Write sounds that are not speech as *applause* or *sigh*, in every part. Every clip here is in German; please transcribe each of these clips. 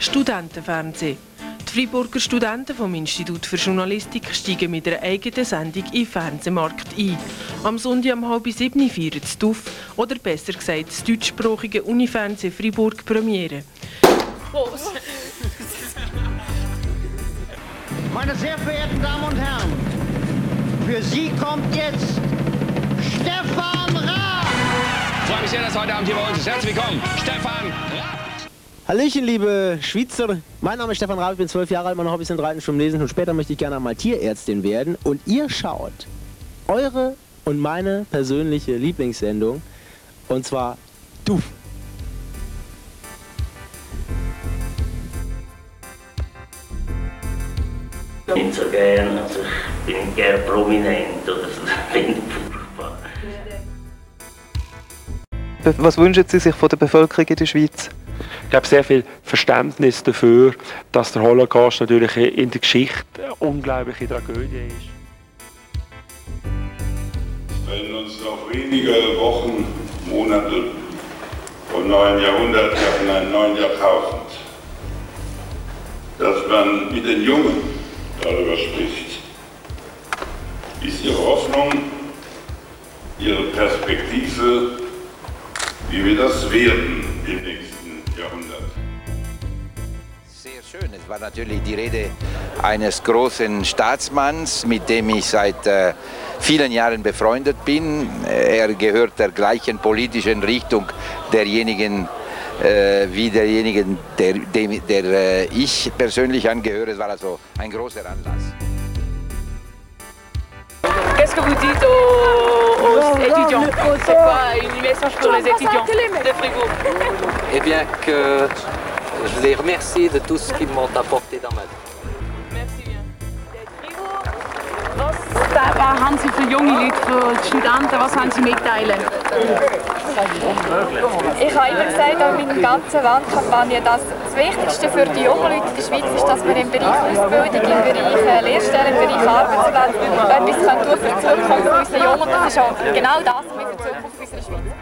Studentenfernsehen. Die Freiburger Studenten vom Institut für Journalistik steigen mit einer eigenen Sendung den Fernsehmarkt ein. Am Sonntag um halb sieben feiert das DUF, oder besser gesagt das deutschsprachige Unifernsehen Freiburg Premiere. Meine sehr verehrten Damen und Herren, für Sie kommt jetzt Stefan Raab! Ich freue mich sehr, dass heute Abend hier bei uns ist. Herzlich willkommen, Stefan Raab. Hallöchen, liebe Schweizer. Mein Name ist Stefan Raab, ich bin zwölf Jahre alt, meine Hobbys sind Reiten, Schwimmen, Lesen und später möchte ich gerne einmal Tierärztin werden. Und ihr schaut eure und meine persönliche Lieblingssendung und zwar Duf. nicht so gern, also ich bin gern prominent oder so, Was wünschen Sie sich von der Bevölkerung in der Schweiz? Ich habe sehr viel Verständnis dafür, dass der Holocaust natürlich in der Geschichte eine unglaubliche Tragödie ist. Wenn uns noch wenige Wochen, Monate vom neuen Jahrhundert treffen, ein neuen Jahrtausend, dass man mit den Jungen darüber spricht. Ist Ihre Hoffnung, Ihre Perspektive, wie wir das werden im nächsten Jahrhundert? Sehr schön. Es war natürlich die Rede eines großen Staatsmanns, mit dem ich seit äh, vielen Jahren befreundet bin. Er gehört der gleichen politischen Richtung derjenigen, äh, wie derjenigen, der, dem, der äh, ich persönlich angehöre. Es war also ein großer Anlass. Qu'est-ce que vous dites aux, aux étudiants C'est quoi une message pour les étudiants de Fribourg Eh bien que je les remercie de tout ce qu'ils m'ont apporté dans ma vie. Merci bien. Was haben Sie für junge Leute, für Studenten, was haben Sie mitteilen? Ich habe immer gesagt, an meiner ganzen Wahlkampagne, dass das Wichtigste für die jungen Leute in der Schweiz ist, dass wir im Bereich Ausbildung, im Bereich äh, Lehrstellen, im Bereich Arbeitsplatz etwas können für die Zukunft unserer Jungen. Das ist auch genau das, was wir für die Zukunft unserer Schweiz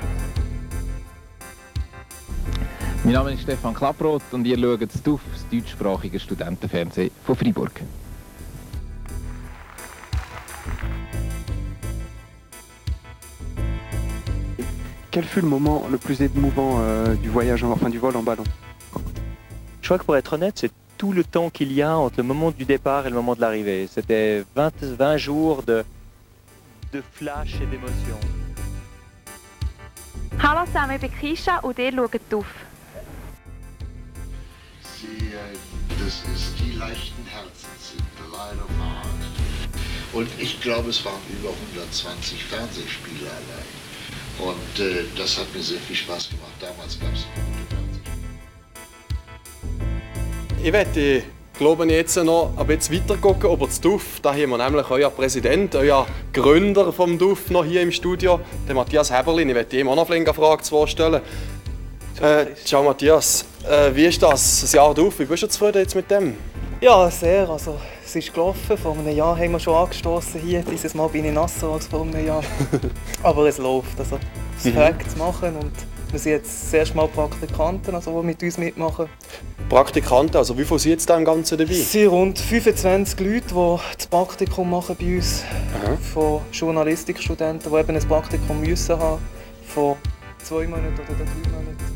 Mein Name ist Stefan Klapproth und ihr schaut das DUF, das deutschsprachige Studentenfernsehen von Freiburg. Quel fut le moment le plus émouvant euh, du voyage, en- enfin du vol en ballon? Je crois que pour être honnête, c'est tout le temps qu'il y a entre le moment du départ et le moment de l'arrivée. C'était 20, 20 jours de, de flash et d'émotion. Hallo zusammen, ich bin Kisha und ihr schaut auf. Sie, das ist die leichten Herzen sind, the light of heart. Und ich glaube, es waren über 120 Fernsehspiele allein. Und äh, das hat mir sehr viel Spaß gemacht. Damals gab es Ich werde, glaube ich, jetzt noch ein bisschen weiter gucken über das DUF. Da haben wir nämlich euer Präsident, euer Gründer vom DUF noch hier im Studio, den Matthias Heberlin. Ich werde ihm auch noch eine Frage zu vorstellen. Äh, ciao Matthias, äh, wie ist das, das Jahr DUF? Wie bist du zufrieden jetzt mit dem? Ja, sehr. Also, es ist gelaufen. Vor einem Jahr haben wir schon angestoßen hier. Dieses Mal bin ich nasser als vor einem Jahr. *laughs* Aber es läuft. Also, es Mhm. fängt zu machen. Und wir sind jetzt das erste Mal Praktikanten, also, die mit uns mitmachen. Praktikanten, also wie viele sind jetzt da im Ganzen dabei? Es sind rund 25 Leute, die das Praktikum machen bei uns. Von Journalistikstudenten, die eben ein Praktikum müssen haben. Von zwei Monaten oder drei Monaten.